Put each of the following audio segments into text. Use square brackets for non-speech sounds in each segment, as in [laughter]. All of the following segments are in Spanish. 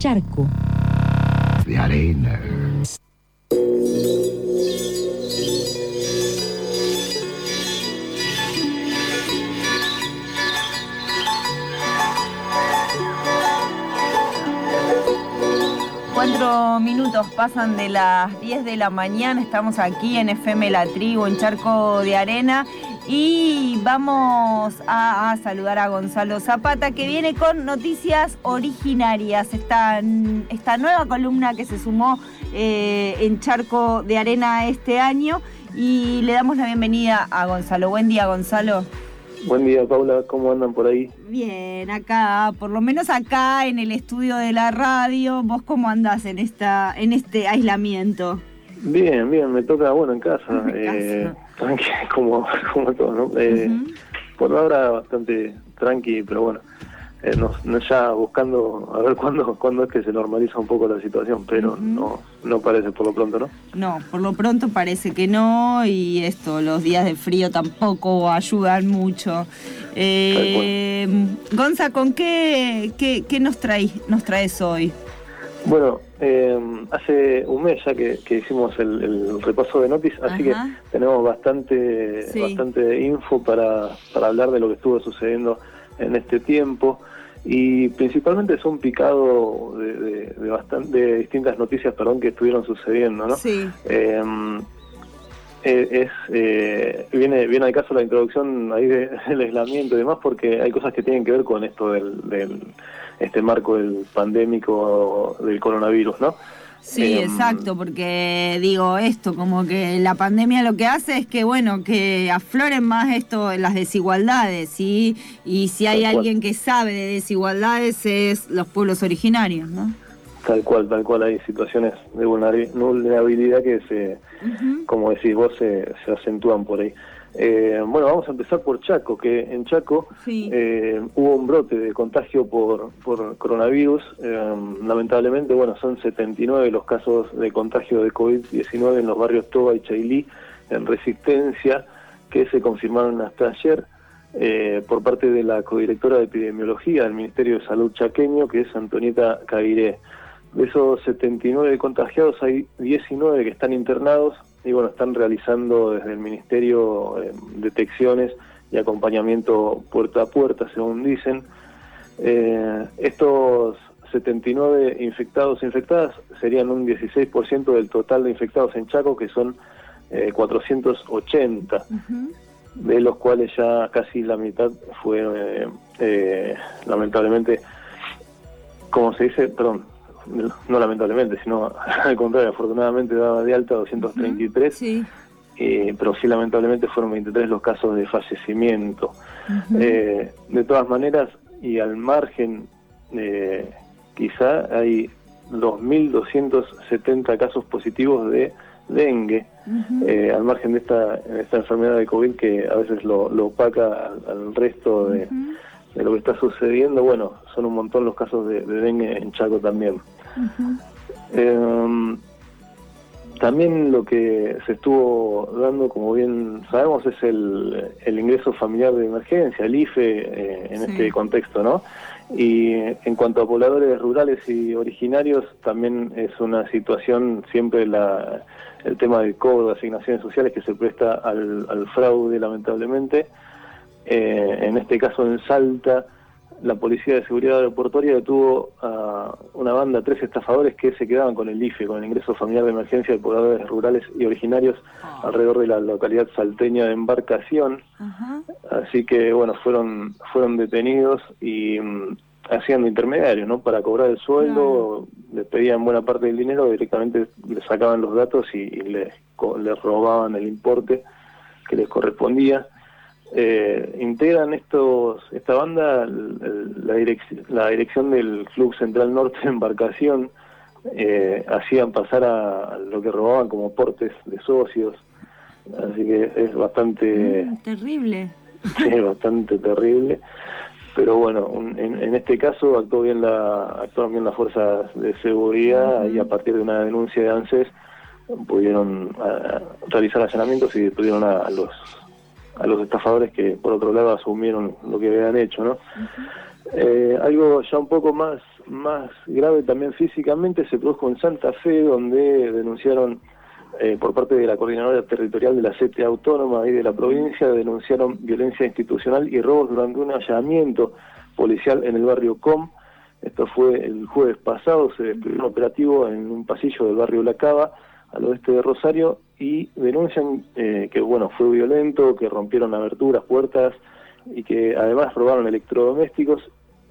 charco. De arena. Cuatro minutos pasan de las 10 de la mañana, estamos aquí en FM La Tribu, en Charco de Arena, y vamos a, a saludar a Gonzalo Zapata, que viene con noticias originarias, esta, esta nueva columna que se sumó eh, en Charco de Arena este año, y le damos la bienvenida a Gonzalo. Buen día, Gonzalo. Buen día, Paula. ¿Cómo andan por ahí? Bien, acá, por lo menos acá en el estudio de la radio. ¿Vos cómo andás en esta, en este aislamiento? Bien, bien. Me toca, bueno, en casa. En eh, tranqui, [laughs] como, como todo, ¿no? Eh, Por ahora bastante tranqui, pero bueno. Eh, no, no ya buscando a ver cuándo, cuándo es que se normaliza un poco la situación, pero no, no parece por lo pronto, ¿no? No, por lo pronto parece que no y esto, los días de frío tampoco ayudan mucho. Eh, Gonza, ¿con qué, qué, qué nos, traes, nos traes hoy? Bueno, eh, hace un mes ya que, que hicimos el, el repaso de noticias, así Ajá. que tenemos bastante, Sí. bastante info para, para hablar de lo que estuvo sucediendo en este tiempo y principalmente es un picado de, de, de bastan- de distintas noticias perdón, que estuvieron sucediendo, ¿no? Sí. Eh, eh, es eh, viene viene al caso la introducción ahí de- [laughs] del aislamiento y demás porque hay cosas que tienen que ver con esto del, del este marco del pandémico del coronavirus, ¿no? Sí, Em, exacto, porque digo esto, como que la pandemia lo que hace es que, bueno, que afloren más esto, las desigualdades, ¿sí? Y si hay alguien que sabe de desigualdades es los pueblos originarios, ¿no? Tal cual, tal cual hay situaciones de vulnerabi- vulnerabilidad que se, como decís vos, se, se acentúan por ahí. Eh, bueno, vamos a empezar por Chaco, que en Chaco Sí. eh, hubo un brote de contagio por, por coronavirus. Eh, lamentablemente, bueno, son 79 los casos de contagio de COVID-19 en los barrios Toba y Chailí, en Resistencia, que se confirmaron hasta ayer eh, por parte de la codirectora de epidemiología del Ministerio de Salud chaqueño, que es Antonieta Cairé. De esos 79 contagiados hay 19 que están internados y bueno, están realizando desde el Ministerio eh, detecciones y acompañamiento puerta a puerta, según dicen. Eh, estos 79 infectados e infectadas serían un 16% del total de infectados en Chaco, que son eh, 480 Ujú. de los cuales ya casi la mitad fue, eh, eh, lamentablemente, como se dice, perdón, no lamentablemente, sino [laughs] al contrario, afortunadamente daba de alta 233, Sí. eh, pero sí lamentablemente fueron 23 los casos de fallecimiento. Eh, de todas maneras, y al margen, eh, quizá hay 2.270 casos positivos de dengue, eh, al margen de esta, esta enfermedad de COVID que a veces lo, lo opaca al, al resto de. De lo que está sucediendo. Bueno, son un montón los casos de, de dengue en Chaco también. Eh, también lo que se estuvo dando, como bien sabemos, es el, el ingreso familiar de emergencia, el IFE, eh, en Sí. este contexto, ¿no? Y en cuanto a pobladores rurales y originarios, también es una situación, siempre la, el tema del cobro de asignaciones sociales que se presta al, al fraude, lamentablemente. Eh, en este caso en Salta, la Policía de Seguridad Aeroportuaria detuvo a una banda, tres estafadores que se quedaban con el IFE, con el ingreso familiar de emergencia de pobladores rurales y originarios Ah. alrededor de la localidad salteña de Embarcación. Así que, bueno, fueron fueron detenidos y mm, hacían de intermediarios, ¿no? Para cobrar el sueldo, les pedían buena parte del dinero, directamente les sacaban los datos y, y les, les robaban el importe que les correspondía. Eh, integran estos esta banda la, direc- la dirección del Club Central Norte de Embarcación, eh, hacían pasar a, lo que robaban como portes de socios, así que es bastante... Mm, terrible. [laughs] Sí, bastante terrible. Pero bueno, un- en, en este caso actuó bien la, actuaron bien las fuerzas de seguridad y a partir de una denuncia de ANSES pudieron ah, realizar allanamientos y detuvieron a, a los a los estafadores que por otro lado asumieron lo que habían hecho, ¿no? Eh, algo ya un poco más, más grave también físicamente se produjo en Santa Fe, donde denunciaron eh, por parte de la Coordinadora Territorial de la CETE Autónoma y de la provincia, denunciaron violencia institucional y robos durante un allanamiento policial en el barrio Com. Esto fue el jueves pasado, se desplegó un operativo en un pasillo del barrio La Cava, al oeste de Rosario, y denuncian eh, que bueno fue violento, que rompieron aberturas, puertas, y que además robaron electrodomésticos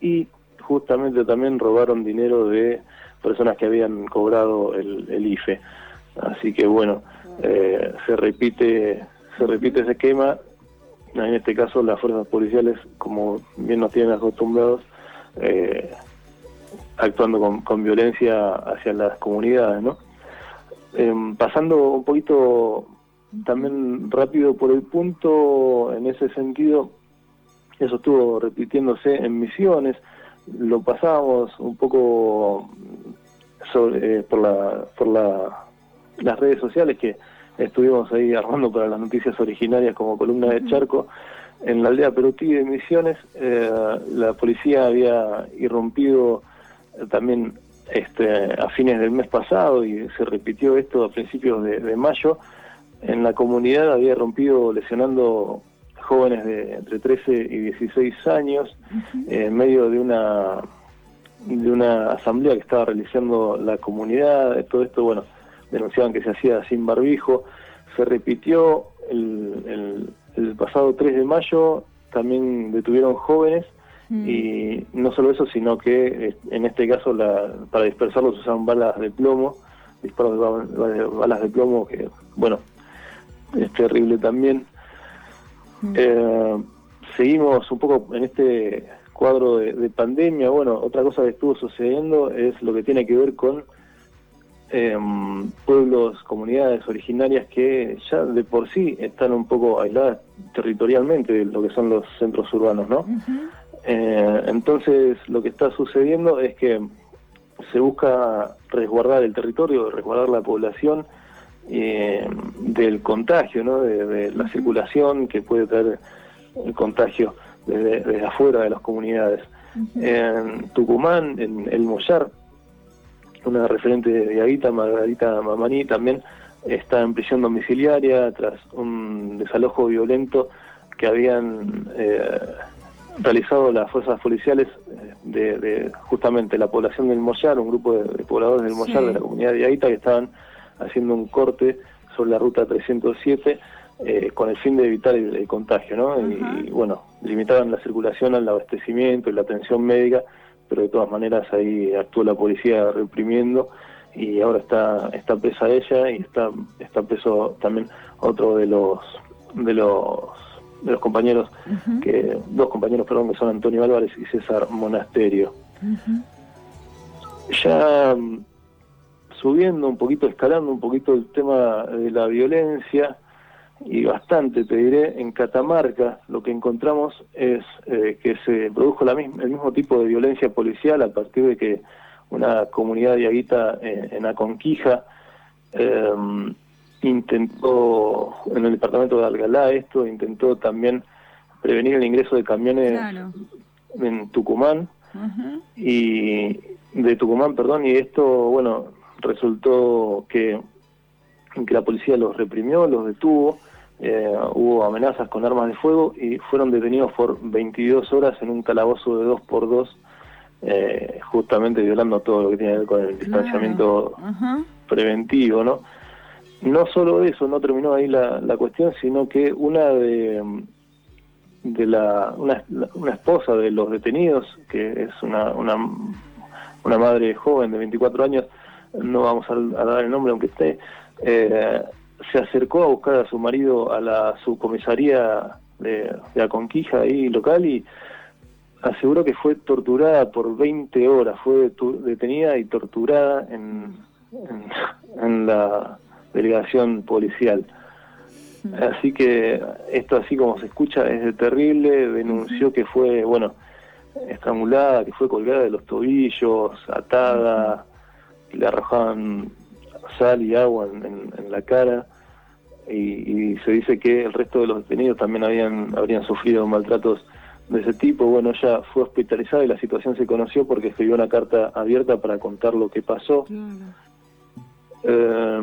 y justamente también robaron dinero de personas que habían cobrado el, IFE. Así que bueno, eh, se repite se repite ese esquema. En este caso las fuerzas policiales, como bien nos tienen acostumbrados, eh, actuando con, con, violencia hacia las comunidades, ¿no? Em, pasando un poquito también rápido por el punto, en ese sentido, eso estuvo repitiéndose en misiones, lo pasábamos un poco sobre, eh, por, la, por la, las redes sociales que estuvimos ahí armando para las noticias originarias como columna de Charco. En la aldea Perutí de Misiones, eh, la policía había irrumpido eh, también este, a fines del mes pasado y se repitió esto a principios de, de mayo. En la comunidad había rompido lesionando jóvenes de entre 13 y 16 años, en medio de una de una asamblea que estaba realizando la comunidad, todo esto, bueno, denunciaban que se hacía sin barbijo, se repitió el, el, pasado 3 de mayo, también detuvieron jóvenes, mm. y no solo eso, sino que eh, en este caso la, para dispersarlos usaban balas de plomo, disparos de balas de plomo, que bueno, es terrible también. Eh, seguimos un poco en este cuadro de, pandemia. Bueno, otra cosa que estuvo sucediendo es lo que tiene que ver con em, pueblos, comunidades originarias que ya de por sí están un poco aisladas territorialmente de lo que son los centros urbanos, ¿no? Eh, entonces, lo que está sucediendo es que se busca resguardar el territorio, resguardar la población eh, del contagio, ¿no? de, la circulación que puede traer el contagio desde, afuera de las comunidades. En Tucumán, en El Mollar, una referente de Aguita, Margarita Mamaní, también está en prisión domiciliaria tras un desalojo violento que habían eh, realizado las fuerzas policiales eh, de, justamente la población del Mollar, un grupo de, pobladores del Mollar de la comunidad de Aguita que estaban haciendo un corte sobre la ruta 307 eh, con el fin de evitar el, contagio, ¿no? Y bueno, limitaban la circulación al abastecimiento y la atención médica, pero de todas maneras ahí actuó la policía reprimiendo y ahora está está presa ella y está está preso también otro de los de los de los compañeros que dos compañeros perdón que son Antonio Álvarez y César Monasterio. Ya subiendo un poquito, escalando un poquito el tema de la violencia y bastante, te diré, en Catamarca lo que encontramos es eh, que se produjo la misma, el mismo tipo de violencia policial a partir de que una comunidad de Aguita eh, en Aconquija em, intentó, en el departamento de Algalá esto, intentó también prevenir el ingreso de camiones en Tucumán. Y de Tucumán, perdón, y esto, bueno, resultó que, que la policía los reprimió, los detuvo, eh, hubo amenazas con armas de fuego y fueron detenidos por 22 horas en un calabozo de 2 por 2 eh, justamente violando todo lo que tiene que ver con el distanciamiento preventivo, ¿no? No solo eso, no terminó ahí la, la cuestión, sino que una de, de la, una, una esposa de los detenidos, que es una, una, una madre joven de 24 años, no vamos a, dar el nombre aunque esté, eh, se acercó a buscar a su marido a la subcomisaría de, de Aconquija ahí local y aseguró que fue torturada por 20 horas, fue detenida y torturada en, en, la delegación policial. Así que esto así como se escucha es de terrible, denunció que fue, bueno, estrangulada, que fue colgada de los tobillos, atada, le arrojaban sal y agua en, la cara y, se dice que el resto de los detenidos también habían habrían sufrido maltratos de ese tipo. Bueno, ella fue hospitalizada y la situación se conoció porque escribió una carta abierta para contar lo que pasó. Eh,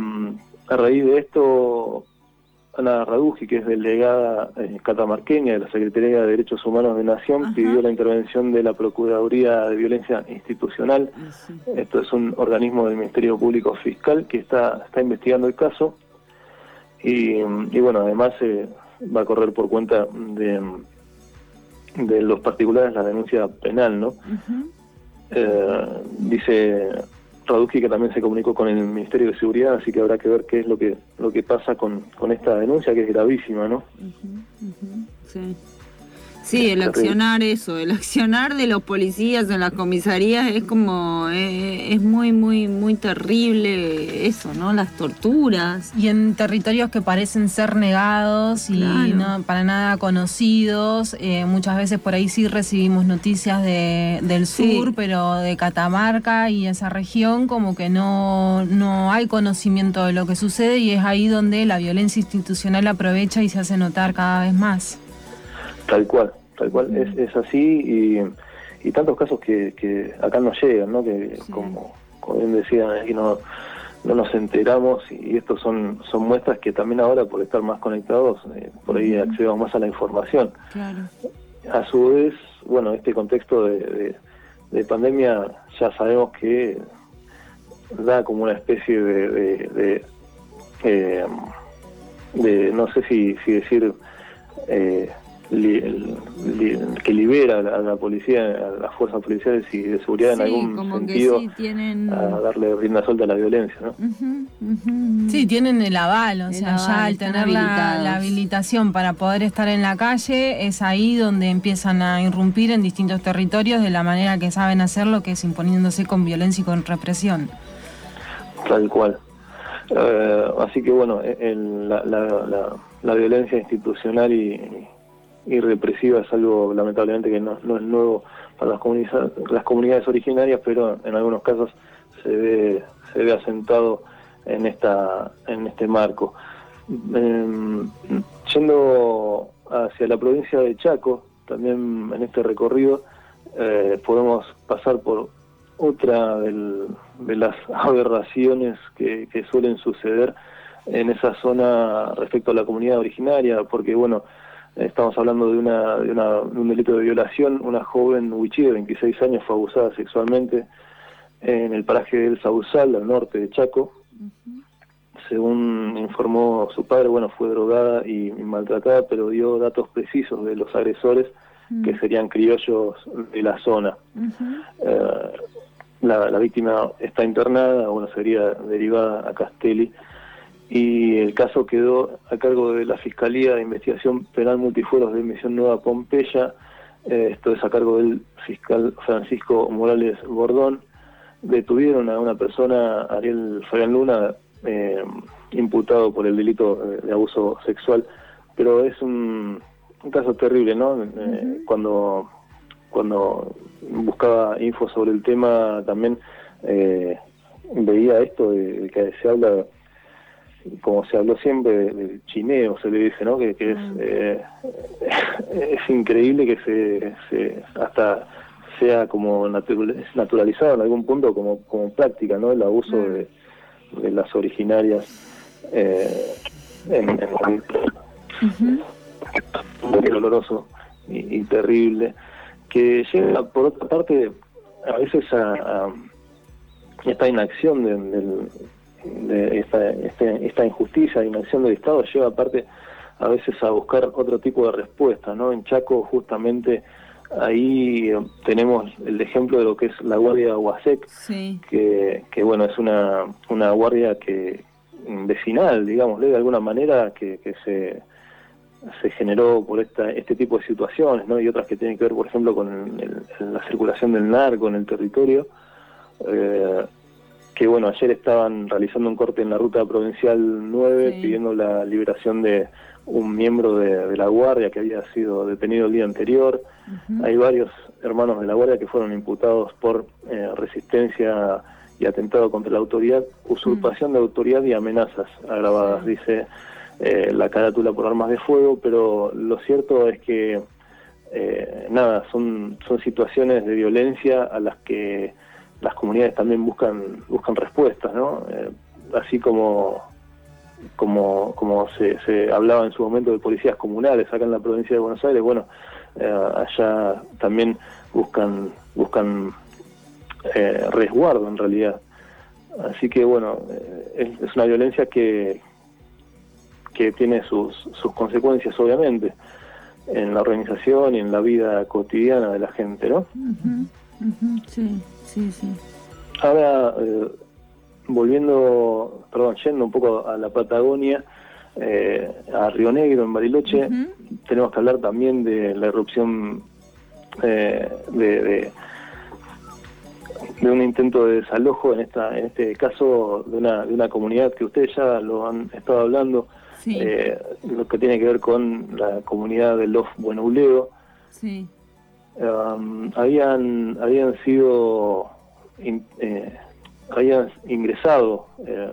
a raíz de esto, Ana Raduji, que es delegada eh, catamarqueña de la Secretaría de Derechos Humanos de Nación, pidió la intervención de la Procuraduría de Violencia Institucional. Esto es un organismo del Ministerio Público Fiscal que está, está investigando el caso. Y, bueno, además eh, va a correr por cuenta de, de los particulares la denuncia penal, ¿no? Eh, dice Raduski que también se comunicó con el Ministerio de Seguridad, así que habrá que ver qué es lo que lo que pasa con, con esta denuncia que es gravísima, ¿no? Sí. Sí, el accionar eso, el accionar de los policías en las comisarías es como, eh, es muy, muy, muy terrible eso, ¿no? Las torturas. Y en territorios que parecen ser negados y no para nada conocidos, eh, muchas veces por ahí sí recibimos noticias de, del sur, pero de Catamarca y esa región como que no, no hay conocimiento de lo que sucede y es ahí donde la violencia institucional aprovecha y se hace notar cada vez más. Tal cual, tal cual, es, es así y, y tantos casos que, que acá no llegan, ¿no? Que como, como bien decían, aquí no, no nos enteramos y estos son, son muestras que también ahora por estar más conectados, eh, por ahí accedemos más a la información. A su vez, bueno, este contexto de, de, pandemia ya sabemos que da como una especie de, de, eh, de no sé si, si decir eh, que libera a la, policía, a las fuerzas policiales y de seguridad en algún sentido a darle rienda suelta a la violencia, ¿no? Sí, tienen el aval, o sea, ya al tener la, habilitación para poder estar en la calle, es ahí donde empiezan a irrumpir en distintos territorios de la manera que saben hacerlo, que es imponiéndose con violencia y con represión. Tal cual. Eh, así que bueno, la, la, violencia institucional y, y represiva es algo lamentablemente que no, es nuevo para las comunidades, las comunidades originarias, pero en algunos casos se ve, se ve asentado en esta en este marco. Em, yendo hacia la provincia de Chaco, también en este recorrido eh, podemos pasar por otra de las [laughs] aberraciones que, que suelen suceder en esa zona respecto a la comunidad originaria, porque bueno, Estamos hablando de, una, de, una, un delito de violación. Una joven huichí de 26 años fue abusada sexualmente en el paraje del Sausal, al norte de Chaco. Según informó su padre, bueno, fue drogada y, maltratada, pero dio datos precisos de los agresores, que serían criollos de la zona. Eh, la, la, víctima está internada, bueno, sería derivada a Castelli y el caso quedó a cargo de la Fiscalía de Investigación Penal Multifueros de Misión Nueva Pompeya, eh, esto es a cargo del fiscal Francisco Morales Gordón. Detuvieron a una persona, Ariel Fabián Luna, eh, imputado por el delito de abuso sexual, pero es un, caso terrible, ¿no? Eh, cuando, cuando buscaba info sobre el tema también veía esto de que se habla como se habló siempre del chineo, se le dice, ¿no? Que, es, mm. eh, [laughs] es increíble que se, se hasta sea como naturalizado en algún punto como, como práctica, ¿no? El abuso mm. de, de, las originarias eh, en, en doloroso y, terrible, que llega por otra parte a veces a, esta inacción del de esta, este, esta injusticia de inacción del Estado lleva aparte a veces a buscar otro tipo de respuesta, ¿no? En Chaco justamente ahí tenemos el ejemplo de lo que es la Guardia Huasec, que, que bueno, es una, una guardia que vecinal, digamos, de alguna manera, que, que se, se generó por esta, este tipo de situaciones, ¿no? Y otras que tienen que ver, por ejemplo, con la circulación del narco en el territorio. Eh, que bueno, ayer estaban realizando un corte en la ruta provincial 9 pidiendo la liberación de un miembro de, la Guardia que había sido detenido el día anterior. Hay varios hermanos de la Guardia que fueron imputados por eh, resistencia y atentado contra la autoridad, usurpación de autoridad y amenazas agravadas, dice eh, la carátula por armas de fuego, pero lo cierto es que eh, nada, son, son situaciones de violencia a las que las comunidades también buscan, buscan respuestas, ¿no? Eh, así como, como, como se, se, hablaba en su momento de policías comunales acá en la provincia de Buenos Aires, bueno, eh, allá también buscan, buscan resguardo en realidad. Así que bueno, es, es una violencia que, que tiene sus, sus consecuencias obviamente en la organización y en la vida cotidiana de la gente, ¿no? Sí, sí, sí. Ahora, eh, volviendo, perdón, yendo un poco a la Patagonia, eh, a Río Negro, en Bariloche, tenemos que hablar también de la erupción eh, de, de, de, un intento de desalojo, en, esta, en este caso de una, de una comunidad que ustedes ya lo han estado hablando, eh, lo que tiene que ver con la comunidad de los Buenuleo. Sí. Um, habían, habían sido, eh, habían ingresado eh,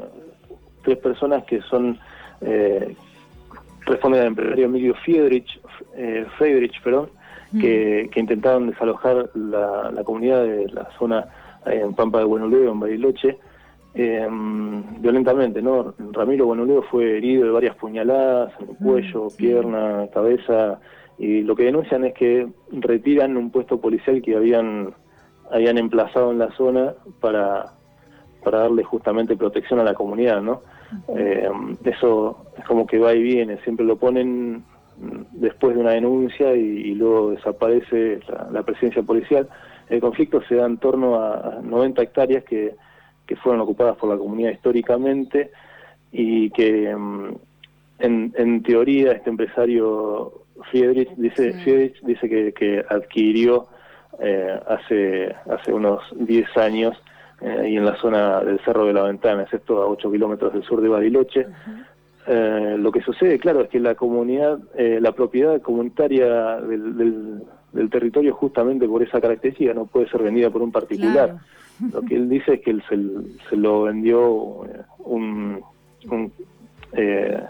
tres personas que son, eh, responden al empresario Emilio Friedrich, eh, Friedrich perdón, mm. que, que, intentaron desalojar la, la, comunidad de la zona en Pampa de Buenuleo, en Bariloche, eh, violentamente, ¿no? Ramiro Bonoleo fue herido de varias puñaladas en el cuello, pierna, cabeza, y lo que denuncian es que retiran un puesto policial que habían, habían emplazado en la zona para, para darle justamente protección a la comunidad, ¿no? Eh, eso es como que va y viene, siempre lo ponen después de una denuncia y, luego desaparece la, la, presencia policial. El conflicto se da en torno a 90 hectáreas que que fueron ocupadas por la comunidad históricamente y que mm, en, en teoría este empresario Friedrich dice, Friedrich dice que, que adquirió eh, hace, hace unos 10 años eh, y en la zona del Cerro de la Ventana, es esto a 8 kilómetros del sur de Bariloche. eh, lo que sucede, claro, es que la comunidad, eh, la propiedad comunitaria del, del, del, territorio justamente por esa característica no puede ser vendida por un particular. Claro. Lo que él dice es que él se, se lo vendió eh, un, un eh,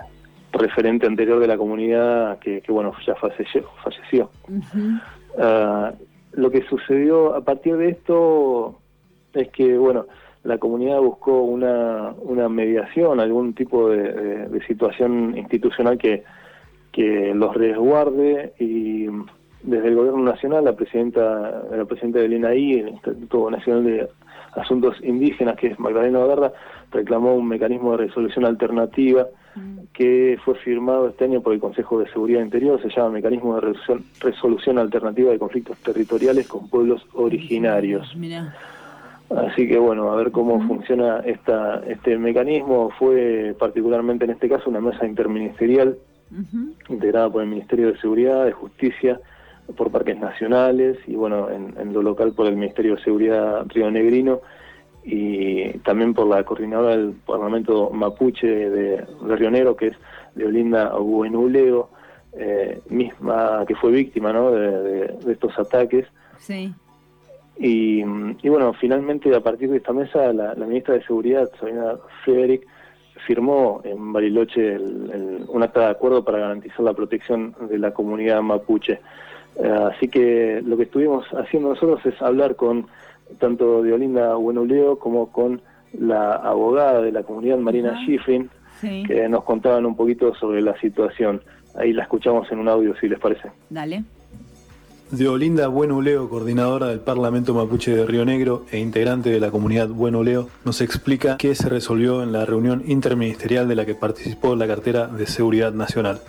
referente anterior de la comunidad que, que bueno, ya falleció. falleció. Uh -huh. uh, lo que sucedió a partir de esto es que, bueno, la comunidad buscó una, una mediación, algún tipo de, de, de situación institucional que, que los resguarde y desde el gobierno nacional, la presidenta, la presidenta del INAI, el Instituto Nacional de Asuntos Indígenas, que es Magdalena Guerra, reclamó un mecanismo de resolución alternativa. Que fue firmado este año por el Consejo de Seguridad Interior, se llama Mecanismo de Resolución, resolución Alternativa de Conflictos Territoriales con Pueblos Originarios. Así que bueno, a ver cómo funciona esta, este mecanismo. Fue particularmente en este caso una mesa interministerial uh -huh. integrada por el Ministerio de Seguridad, de Justicia, por parques nacionales y bueno, en, en, lo local por el Ministerio de Seguridad Río Negrino y también por la coordinadora del Parlamento Mapuche de, Negro, que es Leolinda Buenuleo, eh, misma que fue víctima ¿no? de, de, de estos ataques. Sí. Y, y, bueno, finalmente a partir de esta mesa la, la ministra de Seguridad, Sabina Frederick, firmó en Bariloche el, el, un acta de acuerdo para garantizar la protección de la comunidad mapuche. Eh, así que lo que estuvimos haciendo nosotros es hablar con tanto de Olinda Buenuleo como con la abogada de la comunidad Marina uh -huh. Schifrin, sí. que nos contaban un poquito sobre la situación. Ahí la escuchamos en un audio, si les parece. Dale. De Olinda Buenuleo, coordinadora del Parlamento Mapuche de Río Negro e integrante de la comunidad Buenuleo, nos explica qué se resolvió en la reunión interministerial de la que participó la cartera de Seguridad Nacional.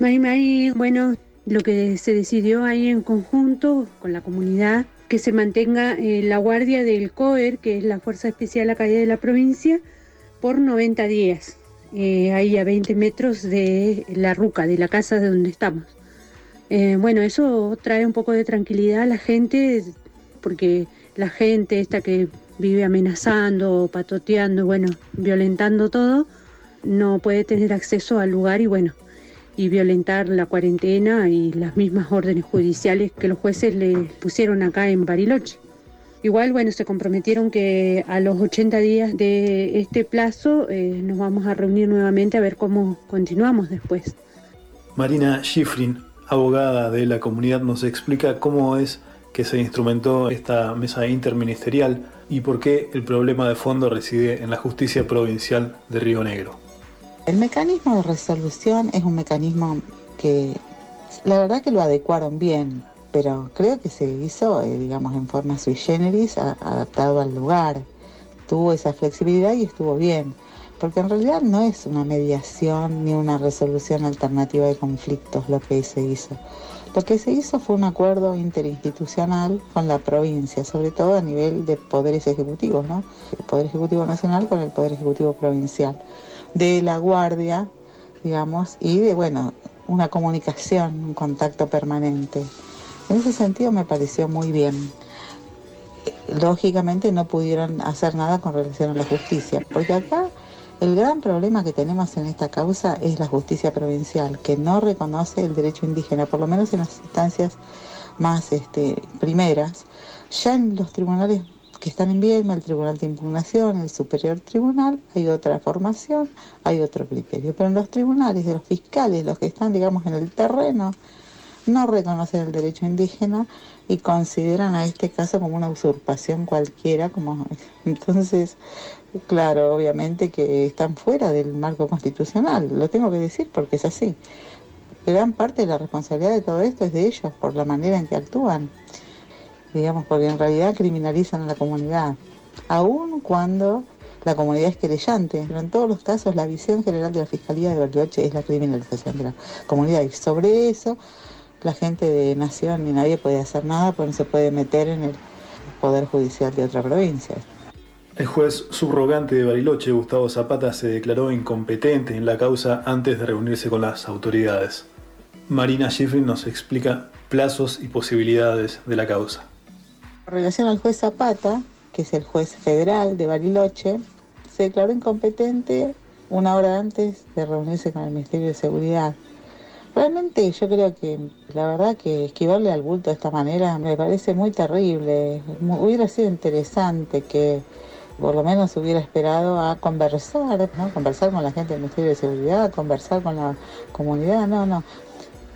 Mari, Mari, bueno, lo que se decidió ahí en conjunto con la comunidad, que se mantenga eh, la guardia del COER, que es la Fuerza Especial Acá de la provincia, por 90 días, eh, ahí a 20 metros de la ruca, de la casa de donde estamos. Eh, bueno, eso trae un poco de tranquilidad a la gente, porque la gente esta que vive amenazando, patoteando, bueno, violentando todo, no puede tener acceso al lugar y bueno, y violentar la cuarentena y las mismas órdenes judiciales que los jueces le pusieron acá en Bariloche. Igual, bueno, se comprometieron que a los 80 días de este plazo eh, nos vamos a reunir nuevamente a ver cómo continuamos después. Marina Schifrin, abogada de la comunidad, nos explica cómo es que se instrumentó esta mesa interministerial y por qué el problema de fondo reside en la justicia provincial de Río Negro. El mecanismo de resolución es un mecanismo que la verdad que lo adecuaron bien, pero creo que se hizo, eh, digamos, en forma sui generis, adaptado al lugar. Tuvo esa flexibilidad y estuvo bien, porque en realidad no es una mediación ni una resolución alternativa de conflictos lo que se hizo. Lo que se hizo fue un acuerdo interinstitucional con la provincia, sobre todo a nivel de poderes ejecutivos, ¿no? El Poder Ejecutivo Nacional con el Poder Ejecutivo Provincial, de la Guardia, digamos, y de, bueno, una comunicación, un contacto permanente. En ese sentido me pareció muy bien. Lógicamente no pudieron hacer nada con relación a la justicia, porque acá el gran problema que tenemos en esta causa es la justicia provincial, que no reconoce el derecho indígena, por lo menos en las instancias más este, primeras. Ya en los tribunales que están en Viedma, el Tribunal de Impugnación, el Superior Tribunal, hay otra formación, hay otro criterio. Pero en los tribunales de los fiscales, los que están, digamos, en el terreno, no reconocen el derecho indígena y consideran a este caso como una usurpación cualquiera, como [laughs] entonces Claro, obviamente que están fuera del marco constitucional, lo tengo que decir porque es así. Gran parte de la responsabilidad de todo esto es de ellos por la manera en que actúan, digamos, porque en realidad criminalizan a la comunidad, aun cuando la comunidad es querellante, pero en todos los casos la visión general de la Fiscalía de Bariloche es la criminalización de la comunidad y sobre eso la gente de Nación ni nadie puede hacer nada porque no se puede meter en el Poder Judicial de otra provincia. El juez subrogante de Bariloche, Gustavo Zapata, se declaró incompetente en la causa antes de reunirse con las autoridades. Marina Schifrin nos explica plazos y posibilidades de la causa. En relación al juez Zapata, que es el juez federal de Bariloche, se declaró incompetente una hora antes de reunirse con el Ministerio de Seguridad. Realmente yo creo que la verdad que esquivarle al bulto de esta manera me parece muy terrible. Hubiera sido interesante que por lo menos hubiera esperado a conversar, ¿no? conversar con la gente del Ministerio de Seguridad, conversar con la comunidad, no, no.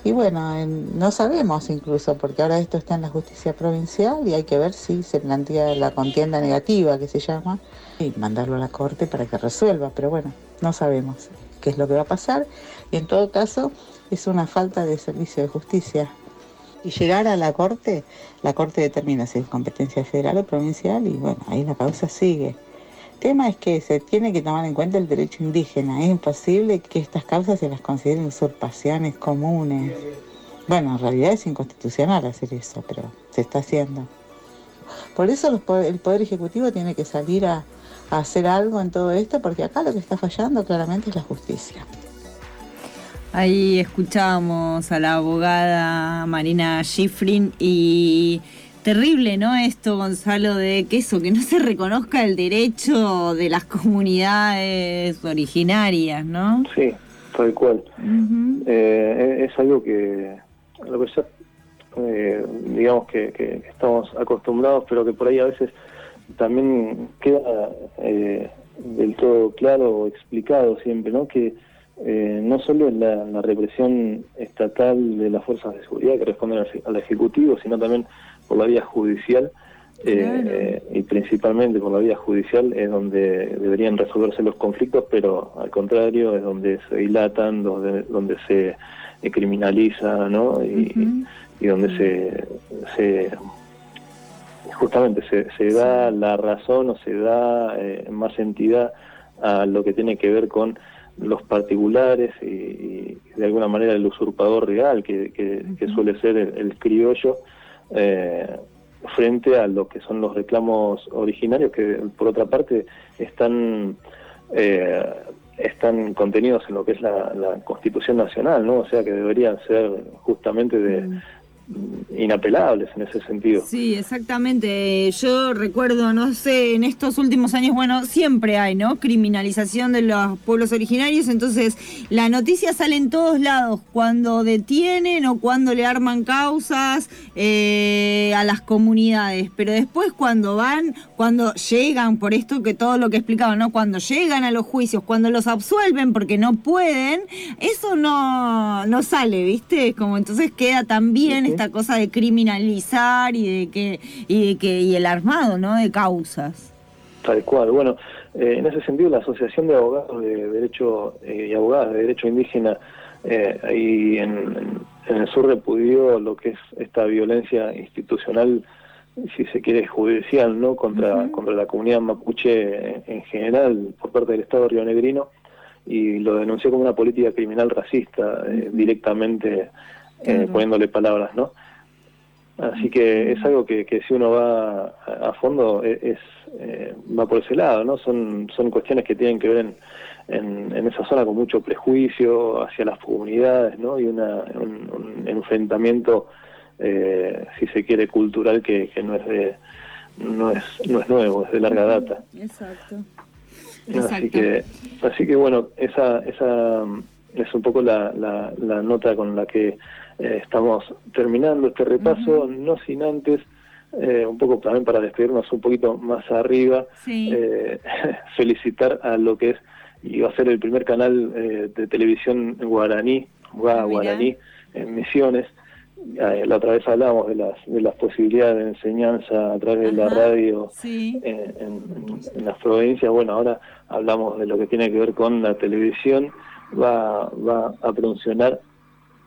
Y bueno, no sabemos incluso, porque ahora esto está en la justicia provincial y hay que ver si se plantea la contienda negativa, que se llama, y mandarlo a la corte para que resuelva. Pero bueno, no sabemos qué es lo que va a pasar y en todo caso es una falta de servicio de justicia y llegar a la Corte, la Corte determina si es competencia federal o provincial y bueno, ahí la causa sigue. Tema es que se tiene que tomar en cuenta el derecho indígena. Es imposible que estas causas se las consideren usurpaciones comunes. Bueno, en realidad es inconstitucional hacer eso, pero se está haciendo. Por eso el Poder Ejecutivo tiene que salir a hacer algo en todo esto, porque acá lo que está fallando claramente es la justicia. Ahí escuchábamos a la abogada Marina Schifrin y terrible, ¿no? Esto, Gonzalo, de que eso, que no se reconozca el derecho de las comunidades originarias, ¿no? Sí, tal cual. Eh, es algo que, lo que ya, eh, digamos que, estamos acostumbrados, pero que por ahí a veces también queda eh, del todo claro o explicado siempre, ¿no? Que eh, no solo en la, represión estatal de las fuerzas de seguridad que responden al, Ejecutivo, sino también por la vía judicial, eh, y principalmente por la vía judicial es donde deberían resolverse los conflictos, pero al contrario es donde se dilatan, donde, donde se criminaliza, ¿no? Y, donde se, se justamente se, se da la razón o se da eh, más entidad a lo que tiene que ver con los particulares y, de alguna manera el usurpador real que, que, suele ser el, criollo eh, frente a lo que son los reclamos originarios que por otra parte están eh, están contenidos en lo que es la, Constitución Nacional, ¿no? O sea que deberían ser justamente de, inapelables en ese sentido. Sí, exactamente. Yo recuerdo, no sé, en estos últimos años, bueno, siempre hay, ¿no? Criminalización de los pueblos originarios, entonces la noticia sale en todos lados, cuando detienen o cuando le arman causas eh, a las comunidades, pero después cuando van, cuando llegan, por esto que todo lo que explicaba, ¿no? Cuando llegan a los juicios, cuando los absuelven porque no pueden, eso no, no sale, ¿viste? Como entonces queda también esta cosa de criminalizar y de que y de que y el armado, ¿no? De causas. Tal cual. Bueno, eh, en ese sentido la Asociación de Abogados de Derecho eh, y Abogadas de Derecho Indígena eh, ahí en, el sur repudió lo que es esta violencia institucional si se quiere judicial no contra contra la comunidad mapuche en general por parte del Estado rionegrino y lo denunció como una política criminal racista directamente poniéndole palabras no Así que es algo que, que si uno va a, fondo e, es, eh, va por ese lado, ¿no? Son, son cuestiones que tienen que ver en, en, esa zona con mucho prejuicio hacia las comunidades, ¿no? Y una, un, enfrentamiento, eh, si se quiere, cultural que, que no es de no es no es nuevo, es de larga data. Exacto. Así que así que bueno, esa esa es un poco la, la, la nota con la que eh, estamos terminando este repaso, no sin antes, eh, un poco también para despedirnos un poquito más arriba, eh, [laughs] felicitar a lo que es, y va a ser el primer canal de televisión guaraní, guaraní, en Misiones. la otra vez hablábamos de las, de las posibilidades de enseñanza a través de la radio en, en, las provincias. Bueno, ahora hablamos de lo que tiene que ver con la televisión. Va, va a pronunciar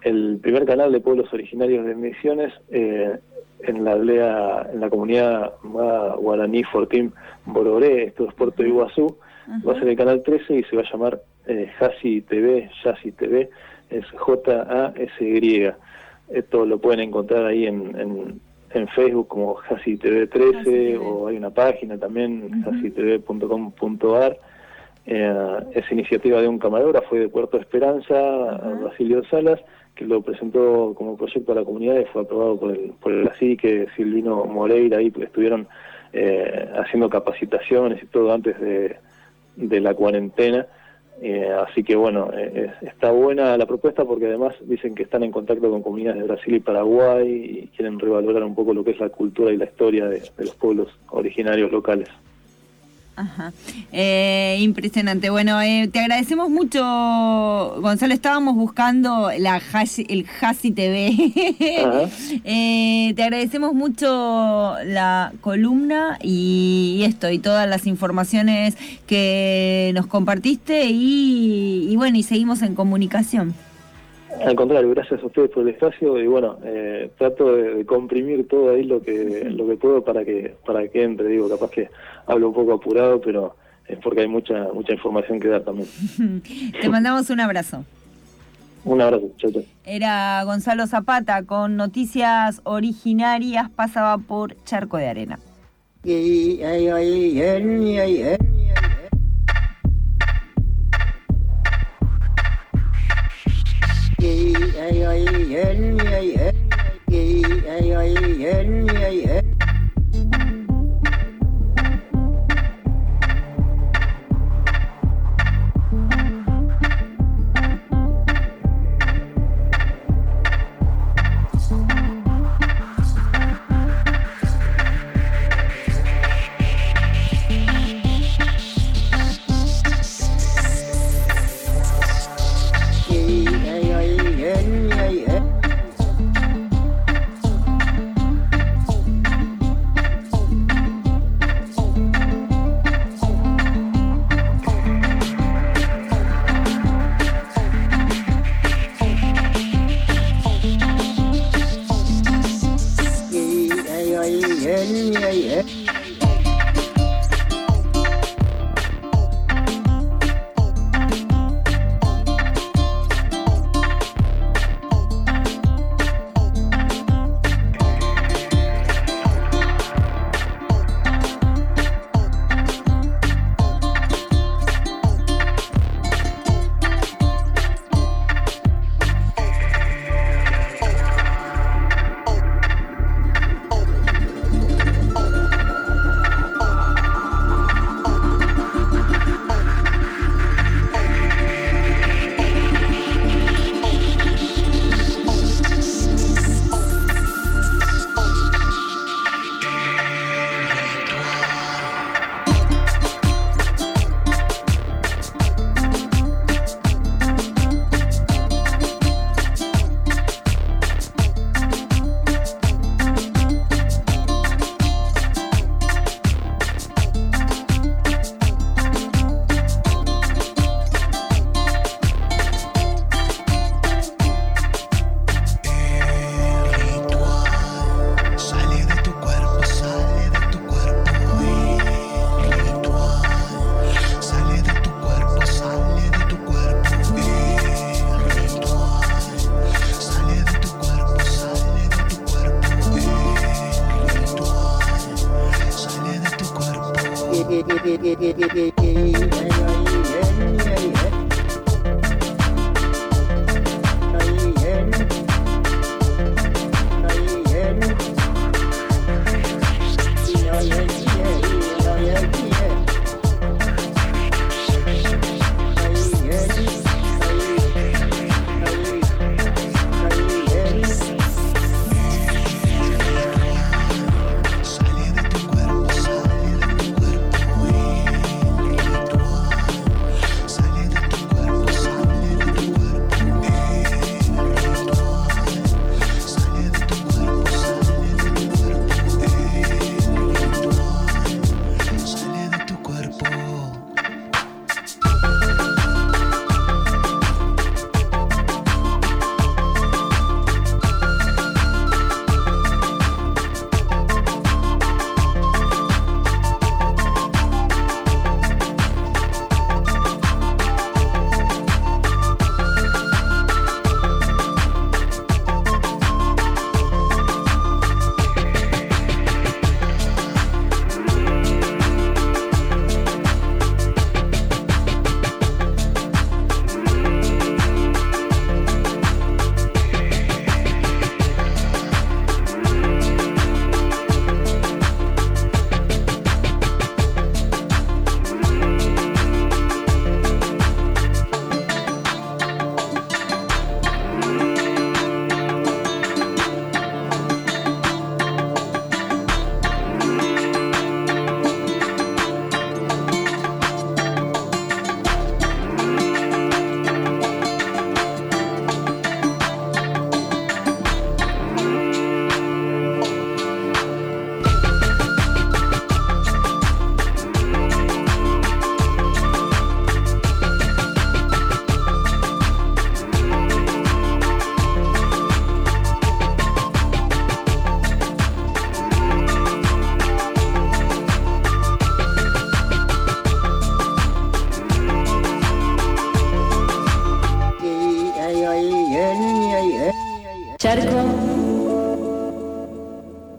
el primer canal de pueblos originarios de Misiones eh, en la aldea, en la comunidad guaraní Fortín Bororé, esto es Puerto Iguazú, va a ser el canal 13 y se va a llamar eh, TV, Yasi TV, es J-A-S-Y. Esto lo pueden encontrar ahí en, en, Facebook como Hasi TV 13 o hay una página también, hasitv.com.ar. Eh, es iniciativa de un camarógrafo de Puerto Esperanza, Basilio Salas, que lo presentó como proyecto a la comunidad y fue aprobado por el, por el que Silvino Moreira, ahí estuvieron eh, haciendo capacitaciones y todo antes de, de la cuarentena. Eh, así que bueno, eh, está buena la propuesta porque además dicen que están en contacto con comunidades de Brasil y Paraguay y quieren revalorar un poco lo que es la cultura y la historia de los pueblos originarios locales. Ajá. Eh, impresionante. Bueno, eh, te agradecemos mucho, Gonzalo. Estábamos buscando la el Hasi TV. [laughs] eh, te agradecemos mucho la columna y, esto, y todas las informaciones que nos compartiste. Y, y bueno, y seguimos en comunicación. Al contrario, gracias a ustedes por el espacio y bueno, eh, trato de, comprimir todo ahí lo que [laughs] lo que puedo para que para que entre. Digo, capaz que hablo un poco apurado, pero es porque hay mucha mucha información que dar también. Te mandamos un abrazo. Un abrazo, chao, chao. Era Gonzalo Zapata con noticias originarias, pasaba por Charco de Arena.